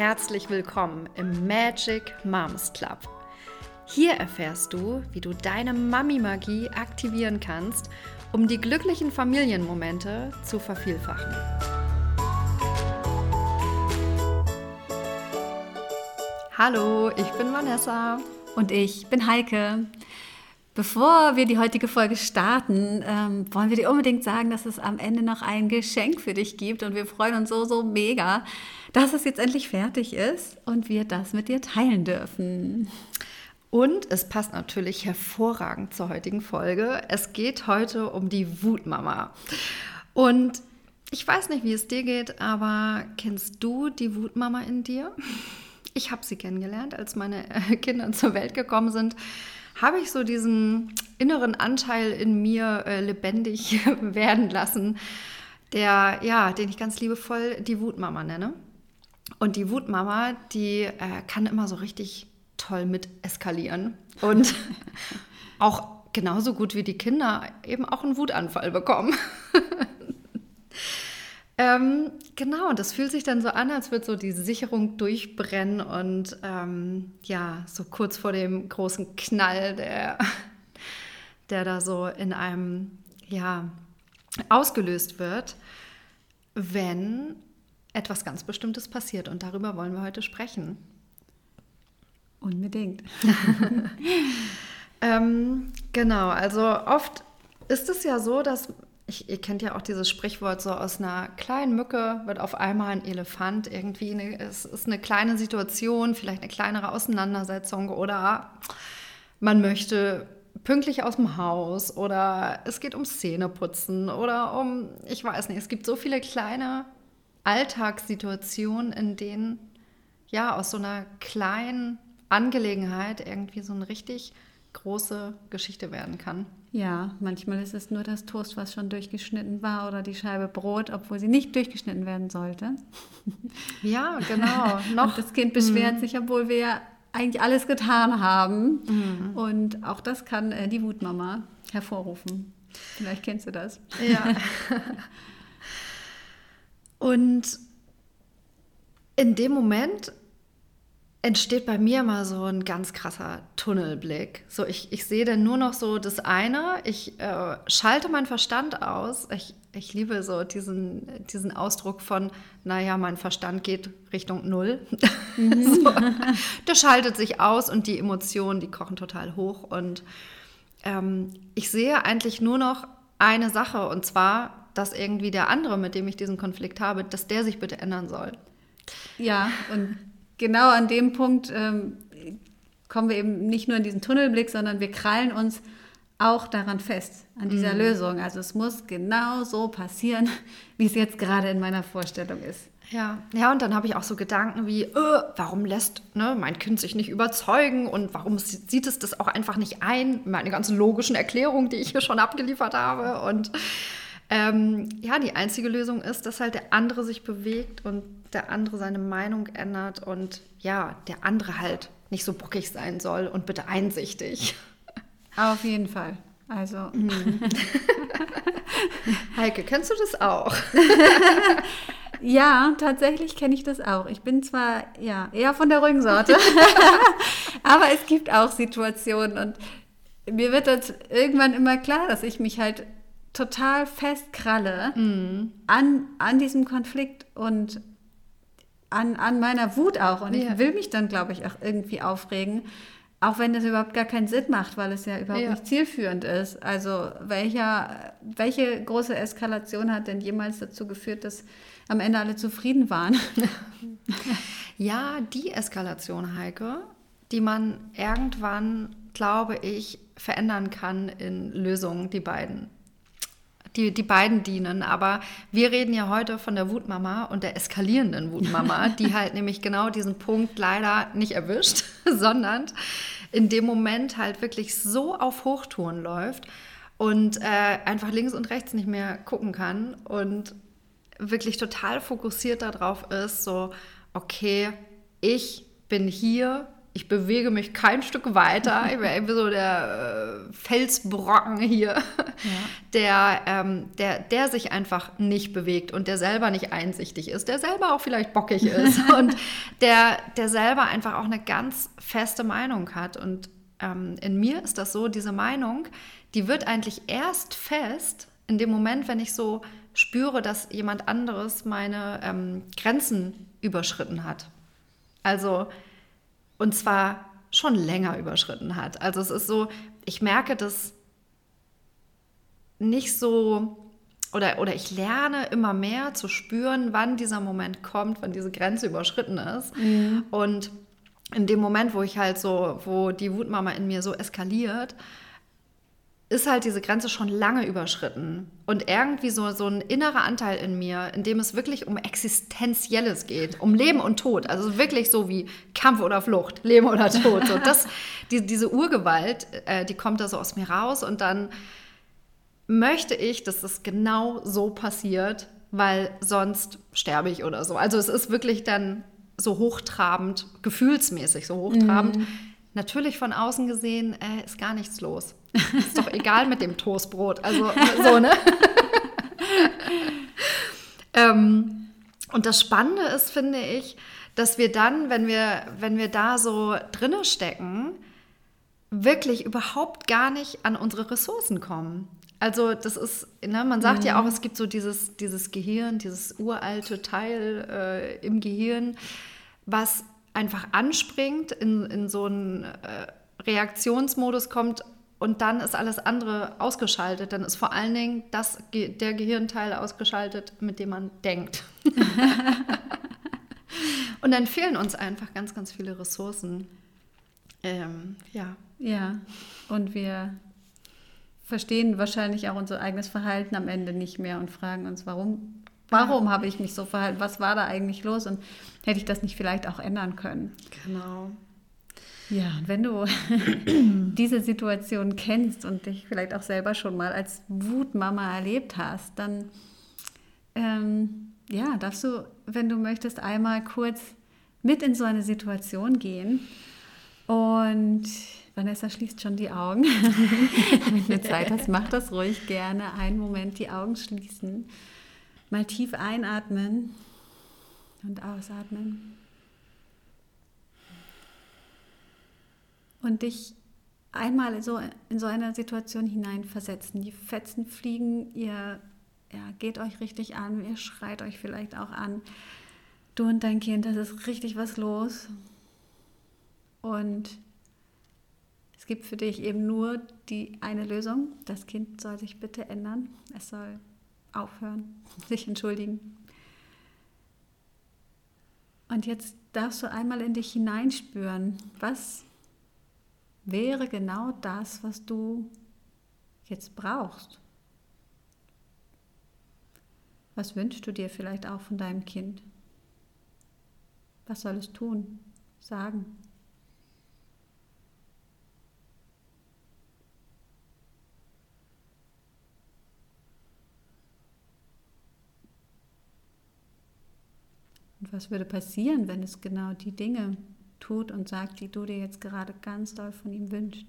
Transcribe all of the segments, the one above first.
herzlich willkommen im Magic Moms Club. Hier erfährst du, wie du deine Mami-Magie aktivieren kannst, um die glücklichen Familienmomente zu vervielfachen. Hallo, ich bin Vanessa. Und ich bin Heike. Bevor wir die heutige Folge starten, ähm, wollen wir dir unbedingt sagen, dass es am Ende noch ein Geschenk für dich gibt. Und wir freuen uns so, so mega, dass es jetzt endlich fertig ist und wir das mit dir teilen dürfen. Und es passt natürlich hervorragend zur heutigen Folge. Es geht heute um die Wutmama. Und ich weiß nicht, wie es dir geht, aber kennst du die Wutmama in dir? Ich habe sie kennengelernt, als meine Kinder zur Welt gekommen sind habe ich so diesen inneren Anteil in mir äh, lebendig werden lassen, der, ja, den ich ganz liebevoll die Wutmama nenne. Und die Wutmama, die äh, kann immer so richtig toll mit eskalieren und auch genauso gut wie die Kinder eben auch einen Wutanfall bekommen. Ähm, genau, und das fühlt sich dann so an, als würde so die Sicherung durchbrennen und ähm, ja, so kurz vor dem großen Knall, der, der da so in einem, ja, ausgelöst wird, wenn etwas ganz Bestimmtes passiert. Und darüber wollen wir heute sprechen. Unbedingt. ähm, genau, also oft ist es ja so, dass ich, ihr kennt ja auch dieses Sprichwort, so aus einer kleinen Mücke wird auf einmal ein Elefant. Irgendwie eine, es ist eine kleine Situation, vielleicht eine kleinere Auseinandersetzung oder man möchte pünktlich aus dem Haus oder es geht um Zähneputzen oder um, ich weiß nicht, es gibt so viele kleine Alltagssituationen, in denen ja aus so einer kleinen Angelegenheit irgendwie so eine richtig große Geschichte werden kann. Ja, manchmal ist es nur das Toast, was schon durchgeschnitten war oder die Scheibe Brot, obwohl sie nicht durchgeschnitten werden sollte. Ja, genau. Noch. Das Kind beschwert mhm. sich, obwohl wir ja eigentlich alles getan haben. Mhm. Und auch das kann äh, die Wutmama hervorrufen. Vielleicht kennst du das. Ja. Und in dem Moment entsteht bei mir mal so ein ganz krasser Tunnelblick. So, ich, ich sehe dann nur noch so das eine, ich äh, schalte meinen Verstand aus. Ich, ich liebe so diesen, diesen Ausdruck von, naja, mein Verstand geht Richtung Null. Mhm. so, der schaltet sich aus und die Emotionen, die kochen total hoch. Und ähm, ich sehe eigentlich nur noch eine Sache, und zwar, dass irgendwie der andere, mit dem ich diesen Konflikt habe, dass der sich bitte ändern soll. Ja, und genau an dem Punkt ähm, kommen wir eben nicht nur in diesen Tunnelblick, sondern wir krallen uns auch daran fest, an dieser mhm. Lösung. Also es muss genau so passieren, wie es jetzt gerade in meiner Vorstellung ist. Ja, ja, und dann habe ich auch so Gedanken wie, äh, warum lässt ne, mein Kind sich nicht überzeugen und warum sieht es das auch einfach nicht ein? Meine ganzen logischen Erklärungen, die ich hier schon abgeliefert habe. Und ähm, ja, die einzige Lösung ist, dass halt der andere sich bewegt und der andere seine Meinung ändert und ja, der andere halt nicht so bockig sein soll und bitte einsichtig. Auf jeden Fall. Also. Mhm. Heike, kennst du das auch? ja, tatsächlich kenne ich das auch. Ich bin zwar ja eher von der ruhigen Sorte, aber es gibt auch Situationen und mir wird das irgendwann immer klar, dass ich mich halt total festkralle mhm. an, an diesem Konflikt und an, an meiner Wut auch. Und ja. ich will mich dann, glaube ich, auch irgendwie aufregen. Auch wenn das überhaupt gar keinen Sinn macht, weil es ja überhaupt ja. nicht zielführend ist. Also welcher, welche große Eskalation hat denn jemals dazu geführt, dass am Ende alle zufrieden waren? ja, die Eskalation, Heike, die man irgendwann, glaube ich, verändern kann in Lösungen, die beiden die, die beiden dienen. Aber wir reden ja heute von der Wutmama und der eskalierenden Wutmama, die halt nämlich genau diesen Punkt leider nicht erwischt, sondern in dem Moment halt wirklich so auf Hochtouren läuft und äh, einfach links und rechts nicht mehr gucken kann und wirklich total fokussiert darauf ist, so, okay, ich bin hier ich bewege mich kein Stück weiter. Ich bin irgendwie so der äh, Felsbrocken hier, ja. der, ähm, der, der sich einfach nicht bewegt und der selber nicht einsichtig ist, der selber auch vielleicht bockig ist und der, der selber einfach auch eine ganz feste Meinung hat. Und ähm, in mir ist das so, diese Meinung, die wird eigentlich erst fest in dem Moment, wenn ich so spüre, dass jemand anderes meine ähm, Grenzen überschritten hat. Also, und zwar schon länger überschritten hat. Also es ist so, ich merke das nicht so, oder, oder ich lerne immer mehr zu spüren, wann dieser Moment kommt, wann diese Grenze überschritten ist. Mhm. Und in dem Moment, wo ich halt so, wo die Wutmama in mir so eskaliert, ist halt diese Grenze schon lange überschritten. Und irgendwie so, so ein innerer Anteil in mir, in dem es wirklich um Existenzielles geht, um Leben und Tod. Also wirklich so wie Kampf oder Flucht, Leben oder Tod. So das, die, diese Urgewalt, äh, die kommt da so aus mir raus. Und dann möchte ich, dass es genau so passiert, weil sonst sterbe ich oder so. Also es ist wirklich dann so hochtrabend, gefühlsmäßig so hochtrabend. Mm. Natürlich von außen gesehen äh, ist gar nichts los. Ist doch egal mit dem Toastbrot. Also so, ne? ähm, und das Spannende ist, finde ich, dass wir dann, wenn wir, wenn wir da so drinne stecken, wirklich überhaupt gar nicht an unsere Ressourcen kommen. Also das ist, ne, man sagt mhm. ja auch, es gibt so dieses, dieses Gehirn, dieses uralte Teil äh, im Gehirn, was einfach anspringt, in, in so einen äh, Reaktionsmodus kommt und dann ist alles andere ausgeschaltet. Dann ist vor allen Dingen das, der Gehirnteil ausgeschaltet, mit dem man denkt. und dann fehlen uns einfach ganz, ganz viele Ressourcen. Ähm, ja. Ja, und wir verstehen wahrscheinlich auch unser eigenes Verhalten am Ende nicht mehr und fragen uns, warum, warum habe ich mich so verhalten? Was war da eigentlich los? Und hätte ich das nicht vielleicht auch ändern können? Genau. Ja, und wenn du diese Situation kennst und dich vielleicht auch selber schon mal als Wutmama erlebt hast, dann ähm, ja, darfst du, wenn du möchtest, einmal kurz mit in so eine Situation gehen. Und Vanessa schließt schon die Augen. Wenn du Zeit hast, mach das ruhig gerne. Einen Moment die Augen schließen. Mal tief einatmen und ausatmen. Und dich einmal so in so eine Situation hineinversetzen. Die Fetzen fliegen, ihr ja, geht euch richtig an, ihr schreit euch vielleicht auch an. Du und dein Kind, das ist richtig was los. Und es gibt für dich eben nur die eine Lösung. Das Kind soll sich bitte ändern. Es soll aufhören, sich entschuldigen. Und jetzt darfst du einmal in dich hineinspüren, was wäre genau das, was du jetzt brauchst. Was wünschst du dir vielleicht auch von deinem Kind? Was soll es tun, sagen? Und was würde passieren, wenn es genau die Dinge tut und sagt, die du dir jetzt gerade ganz doll von ihm wünschst.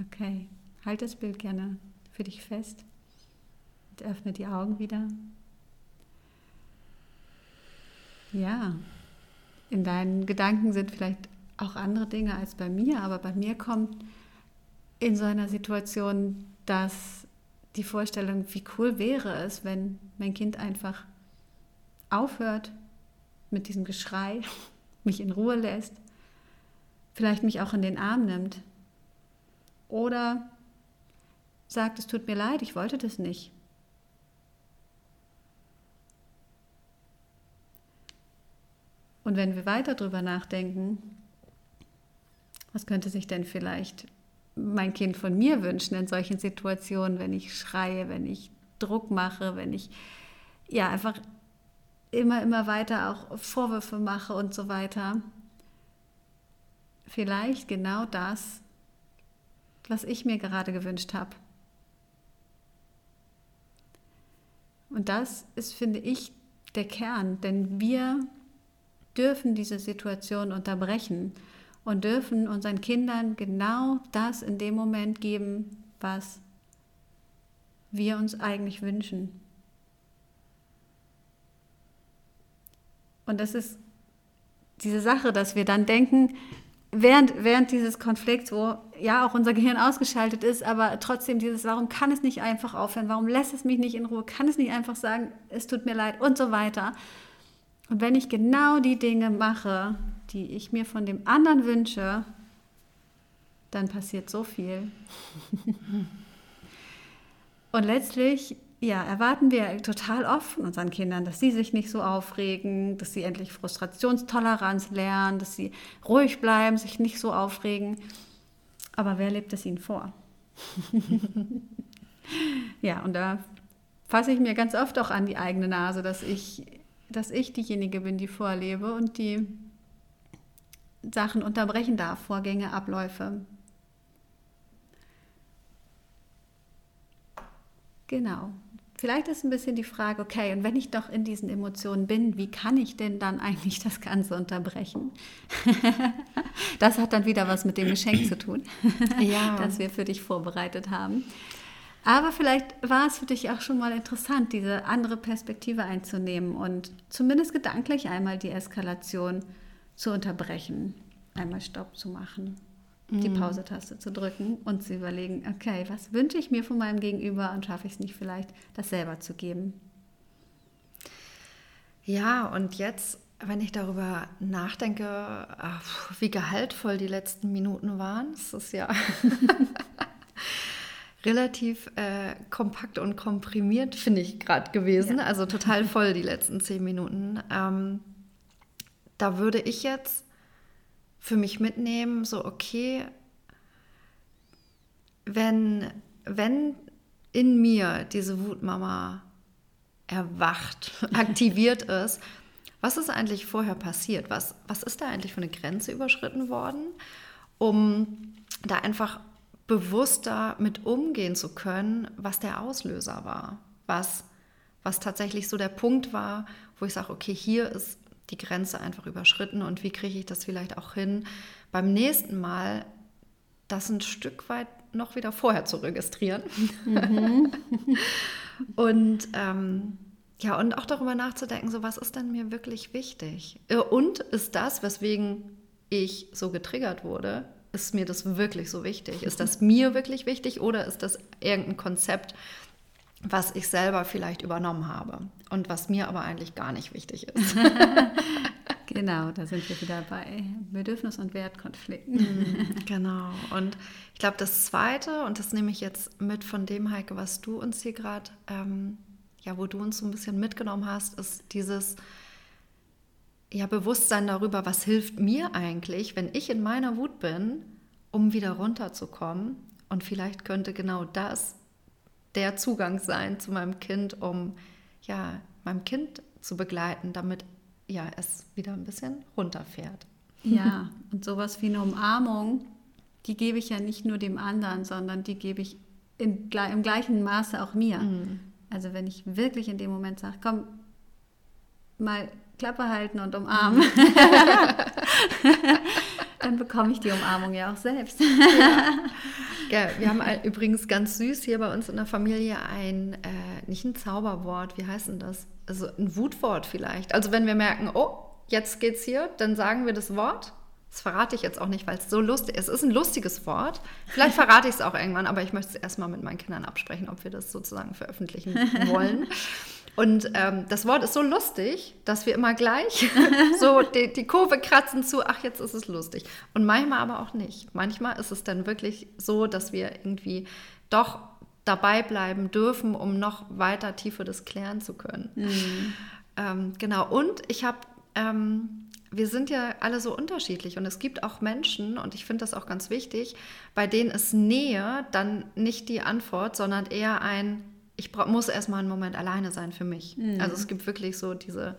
Okay, halt das Bild gerne für dich fest und öffne die Augen wieder. Ja, in deinen Gedanken sind vielleicht auch andere Dinge als bei mir, aber bei mir kommt in so einer Situation, dass die Vorstellung, wie cool wäre es, wenn mein Kind einfach aufhört mit diesem Geschrei, mich in Ruhe lässt, vielleicht mich auch in den Arm nimmt oder sagt, es tut mir leid, ich wollte das nicht. Und wenn wir weiter darüber nachdenken, was könnte sich denn vielleicht mein Kind von mir wünschen in solchen Situationen, wenn ich schreie, wenn ich Druck mache, wenn ich ja einfach immer, immer weiter auch Vorwürfe mache und so weiter. Vielleicht genau das, was ich mir gerade gewünscht habe. Und das ist, finde ich, der Kern, denn wir dürfen diese Situation unterbrechen und dürfen unseren Kindern genau das in dem Moment geben, was wir uns eigentlich wünschen. Und das ist diese Sache, dass wir dann denken, während, während dieses Konflikts, wo ja auch unser Gehirn ausgeschaltet ist, aber trotzdem dieses, warum kann es nicht einfach aufhören, warum lässt es mich nicht in Ruhe, kann es nicht einfach sagen, es tut mir leid und so weiter. Und wenn ich genau die Dinge mache, die ich mir von dem anderen wünsche, dann passiert so viel. und letztlich ja, erwarten wir total oft von unseren Kindern, dass sie sich nicht so aufregen, dass sie endlich Frustrationstoleranz lernen, dass sie ruhig bleiben, sich nicht so aufregen. Aber wer lebt es ihnen vor? ja, und da fasse ich mir ganz oft auch an die eigene Nase, dass ich, dass ich diejenige bin, die vorlebe und die Sachen unterbrechen darf, Vorgänge, Abläufe. Genau. Vielleicht ist ein bisschen die Frage, okay, und wenn ich doch in diesen Emotionen bin, wie kann ich denn dann eigentlich das Ganze unterbrechen? das hat dann wieder was mit dem Geschenk zu tun, ja. das wir für dich vorbereitet haben. Aber vielleicht war es für dich auch schon mal interessant, diese andere Perspektive einzunehmen und zumindest gedanklich einmal die Eskalation zu unterbrechen, einmal Stopp zu machen die mhm. Pause-Taste zu drücken und zu überlegen, okay, was wünsche ich mir von meinem Gegenüber und schaffe ich es nicht vielleicht, das selber zu geben. Ja, und jetzt, wenn ich darüber nachdenke, ach, wie gehaltvoll die letzten Minuten waren, es ist ja relativ äh, kompakt und komprimiert, finde ich gerade gewesen. Ja. Also total voll die letzten zehn Minuten. Ähm, da würde ich jetzt für mich mitnehmen, so okay, wenn, wenn in mir diese Wutmama erwacht, aktiviert ist, was ist eigentlich vorher passiert? Was, was ist da eigentlich für eine Grenze überschritten worden, um da einfach bewusster mit umgehen zu können, was der Auslöser war, was, was tatsächlich so der Punkt war, wo ich sage, okay, hier ist die Grenze einfach überschritten und wie kriege ich das vielleicht auch hin, beim nächsten Mal das ein Stück weit noch wieder vorher zu registrieren. Mhm. und ähm, ja, und auch darüber nachzudenken, so was ist denn mir wirklich wichtig? Äh, und ist das, weswegen ich so getriggert wurde, ist mir das wirklich so wichtig? Ist das mir wirklich wichtig oder ist das irgendein Konzept, was ich selber vielleicht übernommen habe und was mir aber eigentlich gar nicht wichtig ist. genau, da sind wir wieder bei Bedürfnis- und Wertkonflikten. Mhm, genau. Und ich glaube, das Zweite, und das nehme ich jetzt mit von dem, Heike, was du uns hier gerade, ähm, ja, wo du uns so ein bisschen mitgenommen hast, ist dieses ja, Bewusstsein darüber, was hilft mir eigentlich, wenn ich in meiner Wut bin, um wieder runterzukommen. Und vielleicht könnte genau das der Zugang sein zu meinem Kind, um ja, meinem Kind zu begleiten, damit ja, es wieder ein bisschen runterfährt. Ja, und sowas wie eine Umarmung, die gebe ich ja nicht nur dem anderen, sondern die gebe ich in, im gleichen Maße auch mir. Mhm. Also wenn ich wirklich in dem Moment sage, komm, mal Klappe halten und umarmen, mhm. dann bekomme ich die Umarmung ja auch selbst. Ja. Ja, wir haben übrigens ganz süß hier bei uns in der Familie ein, äh, nicht ein Zauberwort, wie heißt denn das? Also ein Wutwort vielleicht. Also wenn wir merken, oh, jetzt geht's hier, dann sagen wir das Wort. Das verrate ich jetzt auch nicht, weil es so lustig ist. Es ist ein lustiges Wort. Vielleicht verrate ich es auch irgendwann, aber ich möchte es erstmal mit meinen Kindern absprechen, ob wir das sozusagen veröffentlichen wollen. Und ähm, das Wort ist so lustig, dass wir immer gleich so die, die, Kurve kratzen zu, ach, jetzt ist es lustig. Und manchmal aber auch nicht. Manchmal ist es dann wirklich so, dass wir irgendwie doch dabei bleiben dürfen, um noch weiter tiefer das klären zu können. Mhm. Ähm, genau. Und ich habe, ähm, wir sind ja alle so unterschiedlich und es gibt auch Menschen, und ich finde das auch ganz wichtig, bei denen ist Nähe dann nicht die Antwort, sondern eher ein ich muss erstmal einen Moment alleine sein für mich. Mhm. Also es gibt wirklich so diese,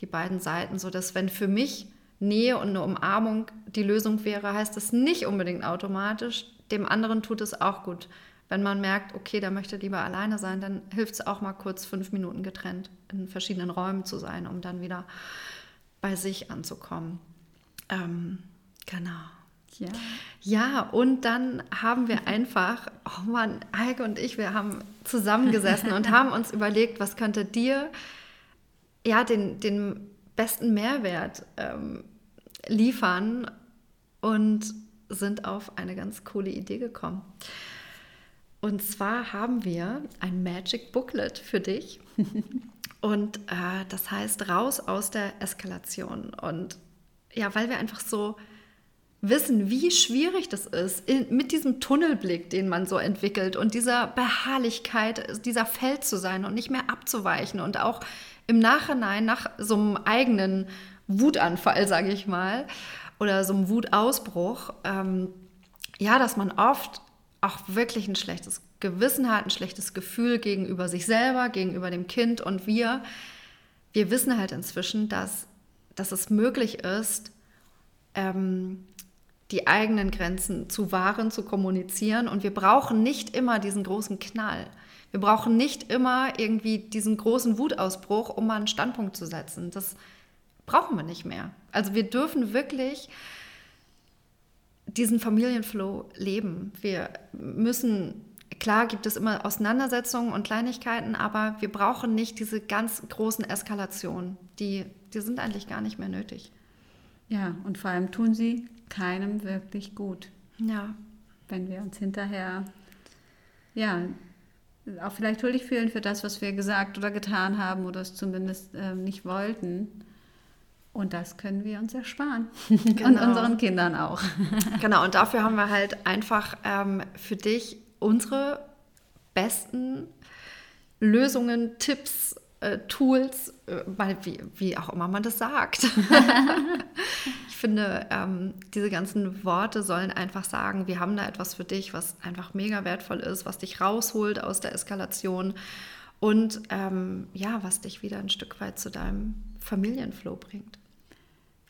die beiden Seiten, so dass wenn für mich Nähe und eine Umarmung die Lösung wäre, heißt das nicht unbedingt automatisch, dem anderen tut es auch gut. Wenn man merkt, okay, der möchte lieber alleine sein, dann hilft es auch mal kurz fünf Minuten getrennt in verschiedenen Räumen zu sein, um dann wieder bei sich anzukommen. Ähm, genau. Ja. Ja, und dann haben wir einfach, oh Mann, Heike und ich, wir haben zusammengesessen und haben uns überlegt, was könnte dir ja den, den besten Mehrwert ähm, liefern und sind auf eine ganz coole Idee gekommen. Und zwar haben wir ein Magic Booklet für dich. Und äh, das heißt raus aus der Eskalation. Und ja, weil wir einfach so wissen, wie schwierig das ist, in, mit diesem Tunnelblick, den man so entwickelt und dieser Beharrlichkeit, dieser Feld zu sein und nicht mehr abzuweichen und auch im Nachhinein nach so einem eigenen Wutanfall, sage ich mal, oder so einem Wutausbruch, ähm, ja, dass man oft auch wirklich ein schlechtes Gewissen hat, ein schlechtes Gefühl gegenüber sich selber, gegenüber dem Kind. Und wir, wir wissen halt inzwischen, dass, dass es möglich ist, ähm, die eigenen Grenzen zu wahren, zu kommunizieren. Und wir brauchen nicht immer diesen großen Knall. Wir brauchen nicht immer irgendwie diesen großen Wutausbruch, um mal einen Standpunkt zu setzen. Das brauchen wir nicht mehr. Also wir dürfen wirklich diesen Familienflow leben. Wir müssen, klar gibt es immer Auseinandersetzungen und Kleinigkeiten, aber wir brauchen nicht diese ganz großen Eskalationen. Die, die sind eigentlich gar nicht mehr nötig. Ja, und vor allem tun sie keinem wirklich gut. Ja. Wenn wir uns hinterher, ja, auch vielleicht schuldig fühlen für das, was wir gesagt oder getan haben oder es zumindest äh, nicht wollten. Und das können wir uns ersparen. Genau. Und unseren Kindern auch. genau, und dafür haben wir halt einfach ähm, für dich unsere besten Lösungen, Tipps, äh, Tools, äh, wie, wie auch immer man das sagt. ich finde, ähm, diese ganzen Worte sollen einfach sagen, wir haben da etwas für dich, was einfach mega wertvoll ist, was dich rausholt aus der Eskalation und ähm, ja, was dich wieder ein Stück weit zu deinem Familienflow bringt.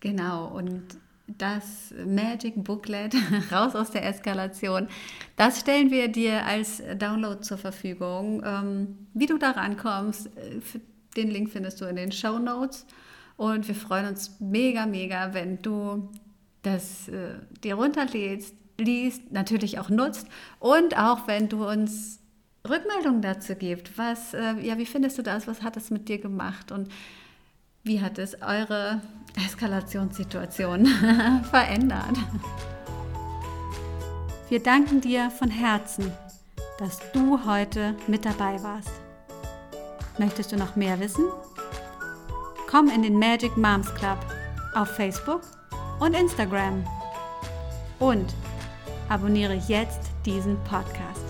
Genau, und das Magic Booklet raus aus der Eskalation, das stellen wir dir als Download zur Verfügung. Ähm, wie du da rankommst, äh, den Link findest du in den Show Notes. Und wir freuen uns mega, mega, wenn du das äh, dir runterlädst, liest, natürlich auch nutzt und auch wenn du uns Rückmeldungen dazu gibst. Was, äh, ja, wie findest du das? Was hat es mit dir gemacht? Und wie hat es eure Eskalationssituation verändert? Wir danken dir von Herzen, dass du heute mit dabei warst. Möchtest du noch mehr wissen? Komm in den Magic Moms Club auf Facebook und Instagram. Und abonniere jetzt diesen Podcast.